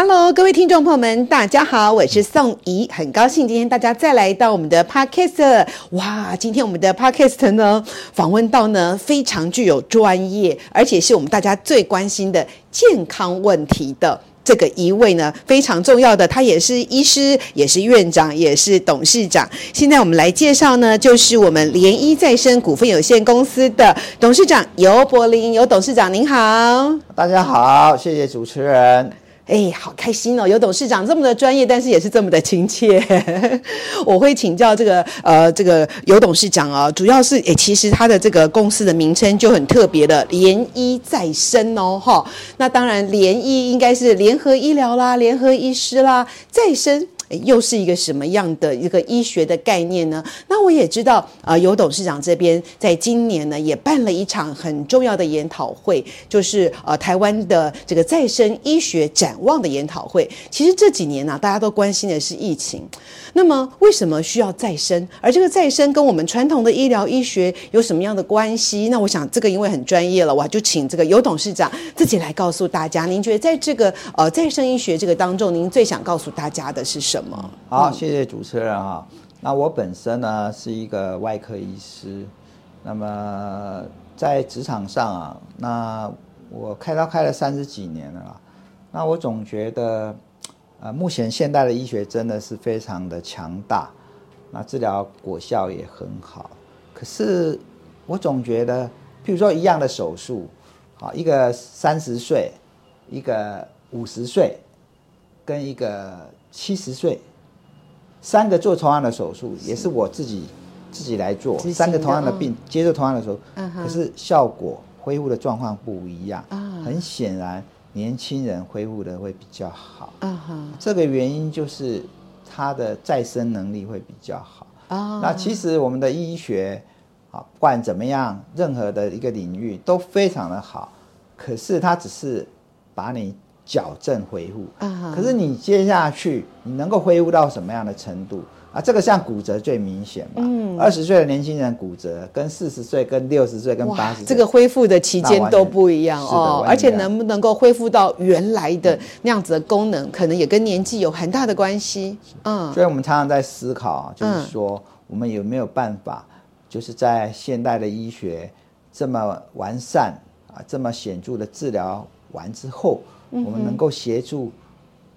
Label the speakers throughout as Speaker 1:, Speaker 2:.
Speaker 1: Hello，各位听众朋友们，大家好，我是宋怡，很高兴今天大家再来到我们的 Podcast。哇，今天我们的 Podcast 呢，访问到呢非常具有专业，而且是我们大家最关心的健康问题的。这个一位呢非常重要的，他也是医师，也是院长，也是董事长。现在我们来介绍呢，就是我们联医再生股份有限公司的董事长尤柏林，尤董事长您好。
Speaker 2: 大家好，谢谢主持人。
Speaker 1: 哎，好开心哦！有董事长这么的专业，但是也是这么的亲切。我会请教这个呃，这个有董事长啊，主要是哎，其实他的这个公司的名称就很特别的，联医再生哦，哈。那当然，联医应该是联合医疗啦，联合医师啦，再生。又是一个什么样的一个医学的概念呢？那我也知道，啊、呃，游董事长这边在今年呢也办了一场很重要的研讨会，就是呃台湾的这个再生医学展望的研讨会。其实这几年呢、大家都关心的是疫情。那么为什么需要再生？而这个再生跟我们传统的医疗医学有什么样的关系？那我想这个因为很专业了，我就请这个尤董事长自己来告诉大家。您觉得在这个呃再生医学这个当中，您最想告诉大家的是什？什么？
Speaker 2: 好，谢谢主持人哈。那我本身呢是一个外科医师，那么在职场上啊，那我开刀开了三十几年了，那我总觉得，呃，目前现代的医学真的是非常的强大，那治疗果效也很好。可是我总觉得，譬如说一样的手术，好，一个三十岁，一个五十岁，跟一个。七十岁，三个做同样的手术，也是我自己自己来做，三个同样的病，接受同样的手术，可是效果恢复的状况不一样。很显然，年轻人恢复的会比较好。这个原因就是他的再生能力会比较好。那其实我们的医学啊，不管怎么样，任何的一个领域都非常的好，可是它只是把你。矫正恢复，uh huh. 可是你接下去你能够恢复到什么样的程度啊？这个像骨折最明显嘛。嗯，二十岁的年轻人骨折，跟四十岁、跟六十岁、跟八十岁，这个恢复的期间都不一样哦。而且能不能够恢复到原来的那样子的功能，嗯、可能也跟年纪有很大的关系。嗯，所以我们常常在思考，就是说我们有没有办法，就是在现代的医学这么完善啊，这么显著的治疗完之后。我们能够协助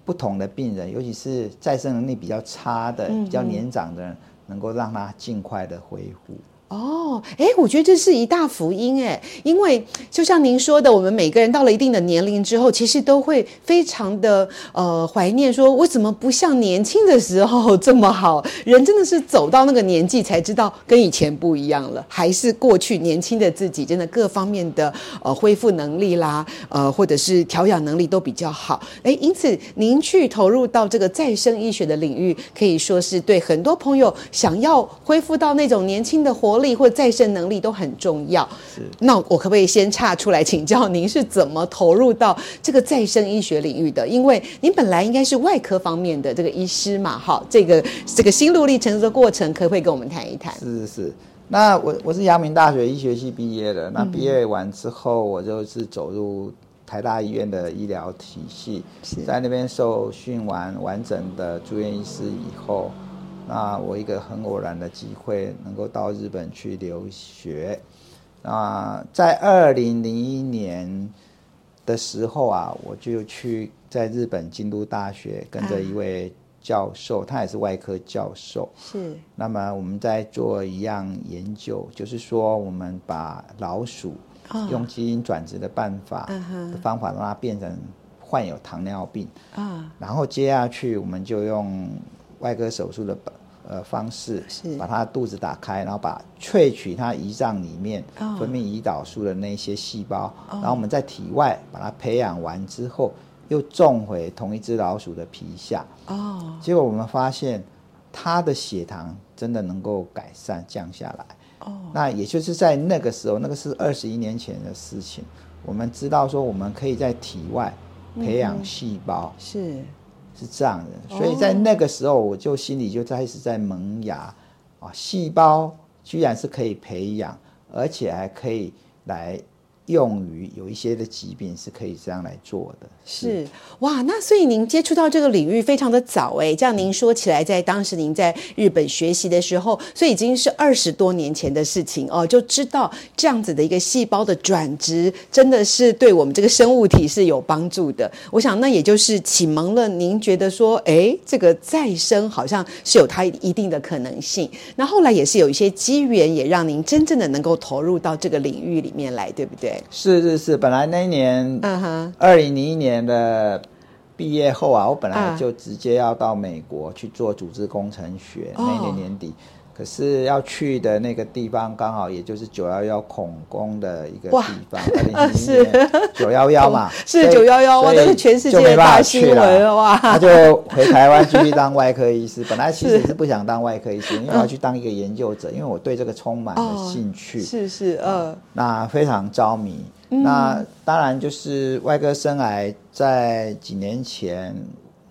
Speaker 2: 不同的病人，尤其是再生能力比较差的、比较年长的人，能够让他尽快的恢复。
Speaker 1: 哦，哎，我觉得这是一大福音哎，因为就像您说的，我们每个人到了一定的年龄之后，其实都会非常的呃怀念，说我怎么不像年轻的时候这么好？人真的是走到那个年纪才知道跟以前不一样了，还是过去年轻的自己，真的各方面的呃恢复能力啦，呃或者是调养能力都比较好。哎，因此您去投入到这个再生医学的领域，可以说是对很多朋友想要恢复到那种年轻的活力或再生能力都很重要。是，那我可不可以先岔出来请教您是怎么投入到这个再生医学领域的？因为您本来应该是外科方面的这个医师嘛，哈，这个这个心路历程的过程，可不可以跟我们谈一谈？
Speaker 2: 是是是。那我我是阳明大学医学系毕业的，那毕业完之后，我就是走入台大医院的医疗体系，在那边受训完完整的住院医师以后。那我一个很偶然的机会，能够到日本去留学。啊，在二零零一年的时候啊，我就去在日本京都大学跟着一位教授，他也是外科教授。是。那么我们在做一样研究，就是说我们把老鼠用基因转殖的办法的方法让它变成患有糖尿病。啊。然后接下去我们就用。外科手术的呃方式，
Speaker 1: 是
Speaker 2: 把它肚子打开，然后把萃取它胰脏里面分泌胰岛素的那些细胞，哦、然后我们在体外把它培养完之后，又种回同一只老鼠的皮下。哦，结果我们发现它的血糖真的能够改善降下来。哦，那也就是在那个时候，那个是二十一年前的事情。我们知道说，我们可以在体外培养细胞，
Speaker 1: 是
Speaker 2: 是这样的。所以在那个时候，我就心里就开始在萌芽啊，细胞居然是可以培养，而且还可以来。用于有一些的疾病是可以这样来做的，
Speaker 1: 是，是哇，那所以您接触到这个领域非常的早哎，这样您说起来，在当时您在日本学习的时候，所以已经是二十多年前的事情哦，就知道这样子的一个细胞的转职真的是对我们这个生物体是有帮助的。我想那也就是启蒙了您觉得说，哎，这个再生好像是有它一定的可能性。那后来也是有一些机缘，也让您真正的能够投入到这个领域里面来，对不对？
Speaker 2: 是是是，本来那一年，二零零一年的毕业后啊，我本来就直接要到美国去做组织工程学，那一年年底。可是要去的那个地方刚好也就是九幺幺恐攻的一个地方，
Speaker 1: 哇，是。
Speaker 2: 九幺幺嘛，
Speaker 1: 是九幺幺，哇，这是全世界的大新闻哇！
Speaker 2: 他就回台湾继续当外科医师，本来其实是不想当外科医师，因为我要去当一个研究者，因为我对这个充满了兴趣，
Speaker 1: 是是呃，
Speaker 2: 那非常着迷。那当然就是外科生癌在几年前。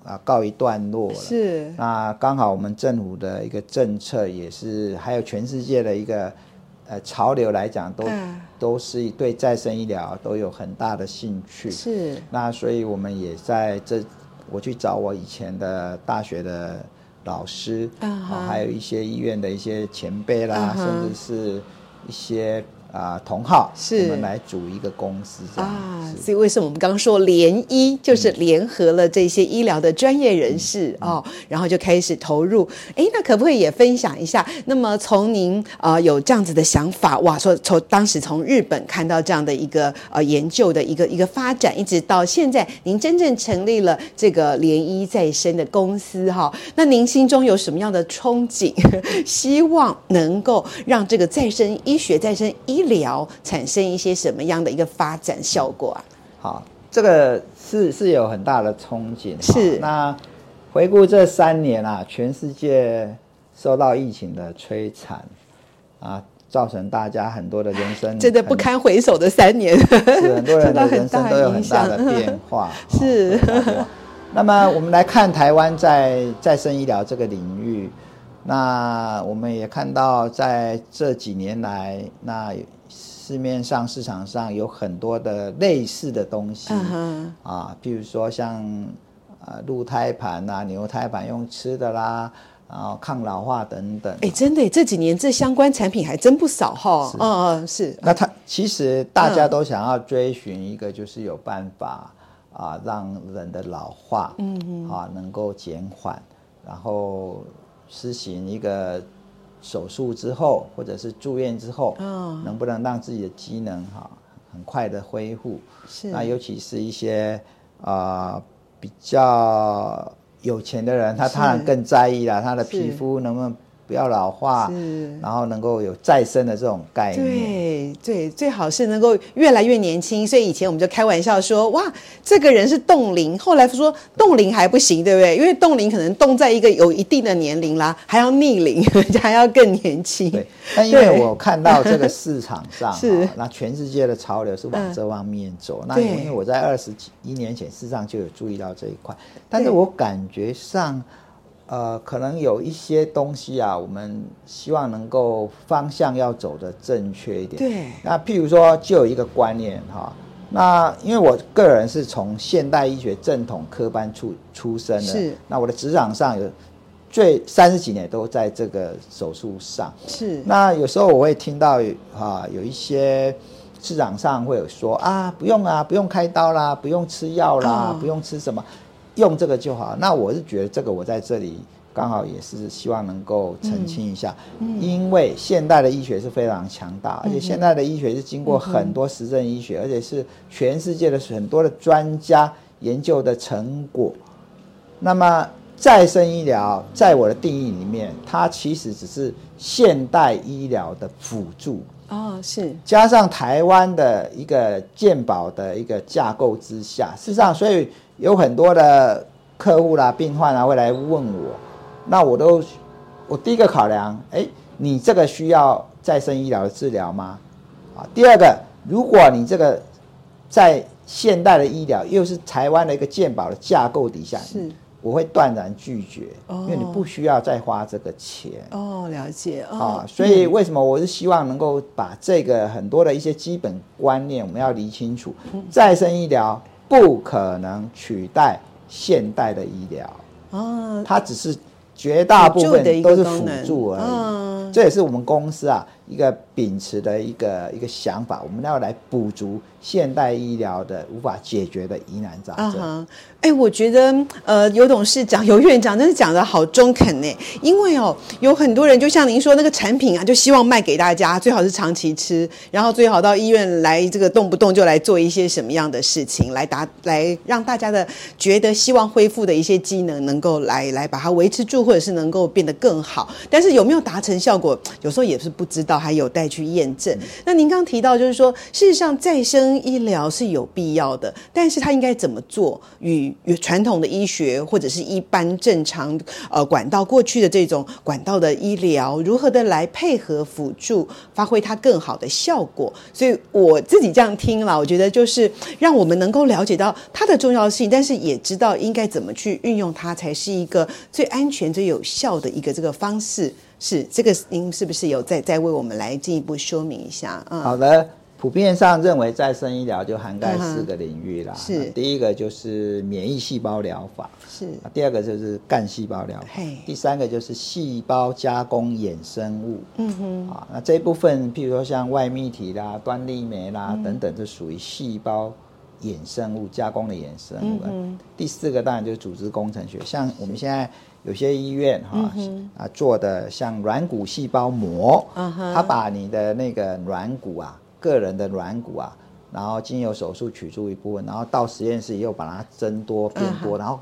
Speaker 2: 啊，告一段落了。
Speaker 1: 是。
Speaker 2: 那刚好我们政府的一个政策也是，还有全世界的一个呃潮流来讲，都、嗯、都是对再生医疗都有很大的兴趣。
Speaker 1: 是。
Speaker 2: 那所以我们也在这，我去找我以前的大学的老师，啊、uh -huh. 还有一些医院的一些前辈啦，uh -huh. 甚至是一些。啊，同号是我们来组一个公司这样
Speaker 1: 啊，所以为什么我们刚刚说联医就是联合了这些医疗的专业人士哦，然后就开始投入。哎，那可不可以也分享一下？那么从您啊、呃、有这样子的想法，哇，说从当时从日本看到这样的一个呃研究的一个一个发展，一直到现在，您真正成立了这个联医再生的公司哈、哦，那您心中有什么样的憧憬？希望能够让这个再生医学、再生医医疗产生一些什么样的一个发展效果啊？
Speaker 2: 好，这个是是有很大的憧憬。
Speaker 1: 是
Speaker 2: 那回顾这三年啊，全世界受到疫情的摧残啊，造成大家很多的人生
Speaker 1: 真的不堪回首的三年，
Speaker 2: 是很多人的人生都有很大的变化。
Speaker 1: 是。
Speaker 2: 那么我们来看台湾在再生医疗这个领域，那我们也看到在这几年来，那。市面上市场上有很多的类似的东西、uh-huh. 啊，譬如说像呃鹿胎盘啊、牛胎盘用吃的啦，然后抗老化等等。
Speaker 1: 哎，真的，这几年这相关产品还真不少哈。嗯嗯，是。
Speaker 2: 那它其实大家都想要追寻一个，就是有办法啊，让人的老化嗯啊能够减缓，然后实行一个。手术之后，或者是住院之后，嗯，能不能让自己的机能哈很快的恢复？是。那尤其是一些啊、呃、比较有钱的人，他当然更在意了，他的皮肤能不能。不要老化，是，然后能够有再生的这种概念。
Speaker 1: 对对，最好是能够越来越年轻。所以以前我们就开玩笑说，哇，这个人是冻龄。后来说冻龄还不行，对不对？因为冻龄可能冻在一个有一定的年龄啦，还要逆龄，还要更年轻。
Speaker 2: 对。但因为我看到这个市场上，是那全世界的潮流是往这方面走。嗯、那因为我在二十几一年前，事实上就有注意到这一块，但是我感觉上。呃，可能有一些东西啊，我们希望能够方向要走的正确一点。
Speaker 1: 对。
Speaker 2: 那譬如说，就有一个观念哈，那因为我个人是从现代医学正统科班出出身的，是。那我的职场上有最三十几年都在这个手术上。
Speaker 1: 是。
Speaker 2: 那有时候我会听到啊，有一些市场上会有说啊，不用啊，不用开刀啦，不用吃药啦，哦，不用吃什么。用这个就好。那我是觉得这个我在这里刚好也是希望能够澄清一下，因为现代的医学是非常强大，而且现代的医学是经过很多实证医学，而且是全世界的很多的专家研究的成果。那么再生医疗在我的定义里面，它其实只是现代医疗的辅助。
Speaker 1: 哦，是
Speaker 2: 加上台湾的一个健保的一个架构之下，事实上，所以有很多的客户啦、病患啊会来问我，那我都我第一个考量，哎，你这个需要再生医疗的治疗吗？啊，第二个，如果你这个在现代的医疗又是台湾的一个健保的架构底下，是。我会断然拒绝，因为你不需要再花这个钱。
Speaker 1: 哦，了解。哦、
Speaker 2: 啊，所以为什么我是希望能够把这个很多的一些基本观念，我们要理清楚。再生医疗不可能取代现代的医疗。哦，它只是绝大部分都是辅助而已。嗯，这也是我们公司啊一个秉持的一个一个想法，我们要来补足现代医疗的无法解决的疑难杂症。
Speaker 1: 哎、欸，我觉得呃，尤董事长、尤院长真是讲的好中肯呢。因为哦，有很多人就像您说那个产品啊，就希望卖给大家，最好是长期吃，然后最好到医院来，这个动不动就来做一些什么样的事情，来达来让大家的觉得希望恢复的一些机能能够来来把它维持住，或者是能够变得更好。但是有没有达成效果，有时候也是不知道，还有待去验证。那您刚提到就是说，事实上再生医疗是有必要的，但是它应该怎么做与与传统的医学或者是一般正常呃管道过去的这种管道的医疗，如何的来配合辅助，发挥它更好的效果？所以我自己这样听了，我觉得就是让我们能够了解到它的重要性，但是也知道应该怎么去运用它，才是一个最安全、最有效的一个这个方式。是这个，您是不是有再再为我们来进一步说明一下？嗯，
Speaker 2: 好的。普遍上认为，再生医疗就涵盖四个领域啦。
Speaker 1: 是，
Speaker 2: 第一个就是免疫细胞疗法，
Speaker 1: 是。
Speaker 2: 第二个就是干细胞疗法，第三个就是细胞加工衍生物。嗯哼。啊，那这一部分，譬如说像外泌体啦、端粒酶啦等等，就属于细胞衍生物加工的衍生物。嗯。第四个当然就是组织工程学，像我们现在有些医院哈啊做的像软骨细胞膜，嗯哼，它把你的那个软骨啊。个人的软骨啊，然后经由手术取出一部分，然后到实验室又把它增多变多，然后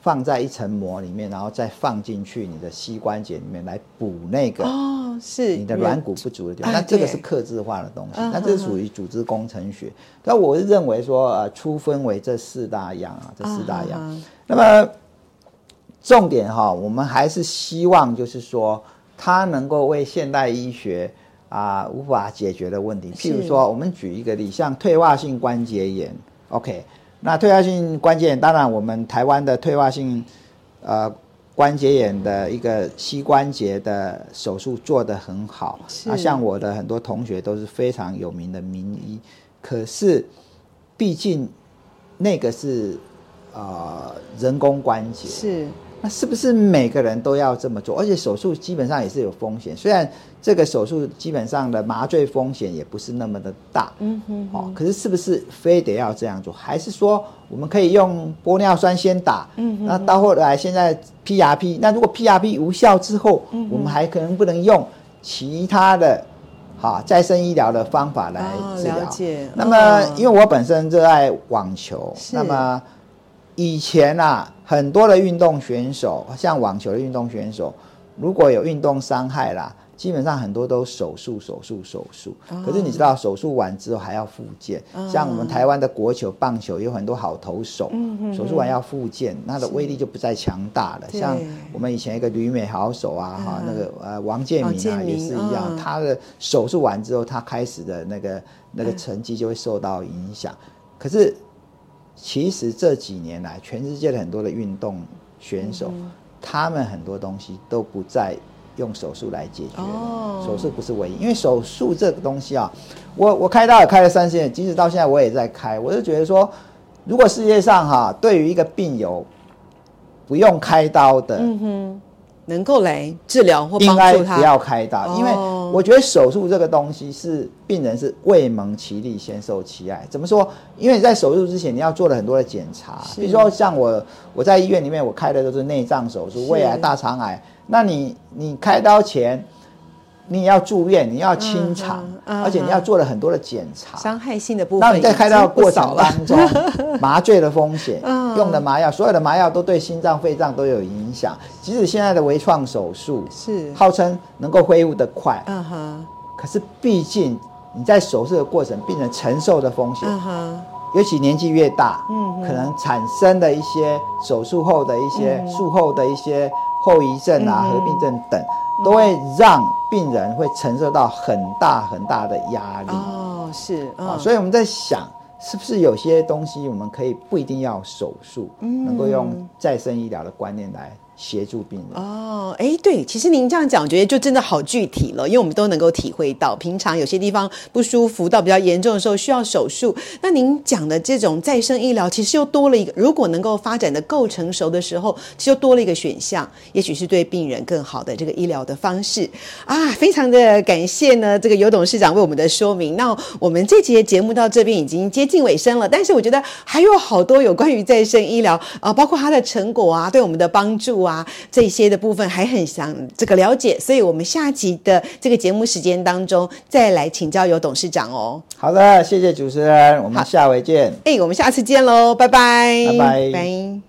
Speaker 2: 放在一层膜里面，然后再放进去你的膝关节里面来补那个哦，是你的软骨不足的地方。那这个是克制化的东西，那这是属于组织工程学。那我是认为说，呃，粗分为这四大样啊，这四大样。那么重点哈，我们还是希望就是说，它能够为现代医学。啊，无法解决的问题，譬如说，我们举一个例，像退化性关节炎，OK，那退化性关节炎，当然我们台湾的退化性呃关节炎的一个膝关节的手术做得很好，啊，像我的很多同学都是非常有名的名医，可是毕竟那个是呃人工关节，是。那是不是每个人都要这么做？而且手术基本上也是有风险，虽然这个手术基本上的麻醉风险也不是那么的大，嗯哼，哦，可是是不是非得要这样做？还是说我们可以用玻尿酸先打，嗯哼，那到后来现在 PRP，那如果 PRP 无效之后，我们还可能不能用其他的，好再生医疗的方法来治疗？了解。那么因为我本身热爱网球，那么。以前啊，很多的运动选手，像网球的运动选手，如果有运动伤害啦，基本上很多都手术、手术、手术。可是你知道，手术完之后还要复健。像我们台湾的国球、棒球有很多好投手，手术完要复健，那的威力就不再强大了。像我们以前一个旅美好手啊，哈，那个呃王建民啊，也是一样，他的手术完之后，他开始的那个那个成绩就会受到影响。可是。其实这几年来，全世界的很多的运动选手，嗯、他们很多东西都不再用手术来解决。哦，手术不是唯一，因为手术这个东西啊，我我开刀也开了三十年，即使到现在我也在开。我就觉得说，如果世界上哈、啊，对于一个病友不用开刀的，嗯哼。
Speaker 1: 能够来治疗或帮助他，
Speaker 2: 不要开刀，因为我觉得手术这个东西是病人是未蒙其利先受其害。怎么说？因为你在手术之前你要做了很多的检查，比如说像我我在医院里面我开的都是内脏手术，胃癌、大肠癌，那你你开刀前。你也要住院，你要清肠，而且你要做了很多的检查，
Speaker 1: 伤害性的部分。
Speaker 2: 那你在开刀的过程当中，麻醉的风险，用的麻药，所有的麻药都对心脏、肺脏都有影响。即使现在的微创手术
Speaker 1: 是
Speaker 2: 号称能够恢复的快，
Speaker 1: 嗯哼，
Speaker 2: 可是毕竟你在手术的过程，病人承受的风险，
Speaker 1: 嗯哼，
Speaker 2: 尤其年纪越大，
Speaker 1: 嗯，
Speaker 2: 可能产生的一些手术后的一些术后的一些后遗症啊、合并症等，都会让病人会承受到很大很大的压力。
Speaker 1: 哦，是，
Speaker 2: 啊，所以我们在想。是不是有些东西我们可以不一定要手术，嗯、能够用再生医疗的观念来协助病人
Speaker 1: 哦，哎，对，其实您这样讲，我觉得就真的好具体了，因为我们都能够体会到，平常有些地方不舒服到比较严重的时候需要手术，那您讲的这种再生医疗，其实又多了一个，如果能够发展的够成熟的时候，其实又多了一个选项，也许是对病人更好的这个医疗的方式啊，非常的感谢呢，这个尤董事长为我们的说明。那我们这节节目到这边已经接近尾声了，但是我觉得还有好多有关于再生医疗啊，包括它的成果啊，对我们的帮助啊。啊，这些的部分还很想这个了解，所以我们下集的这个节目时间当中再来请教尤董事长哦。
Speaker 2: 好的，谢谢主持人，我们下回见。
Speaker 1: 哎，我们下次见喽，拜拜，
Speaker 2: 拜拜。
Speaker 1: 拜。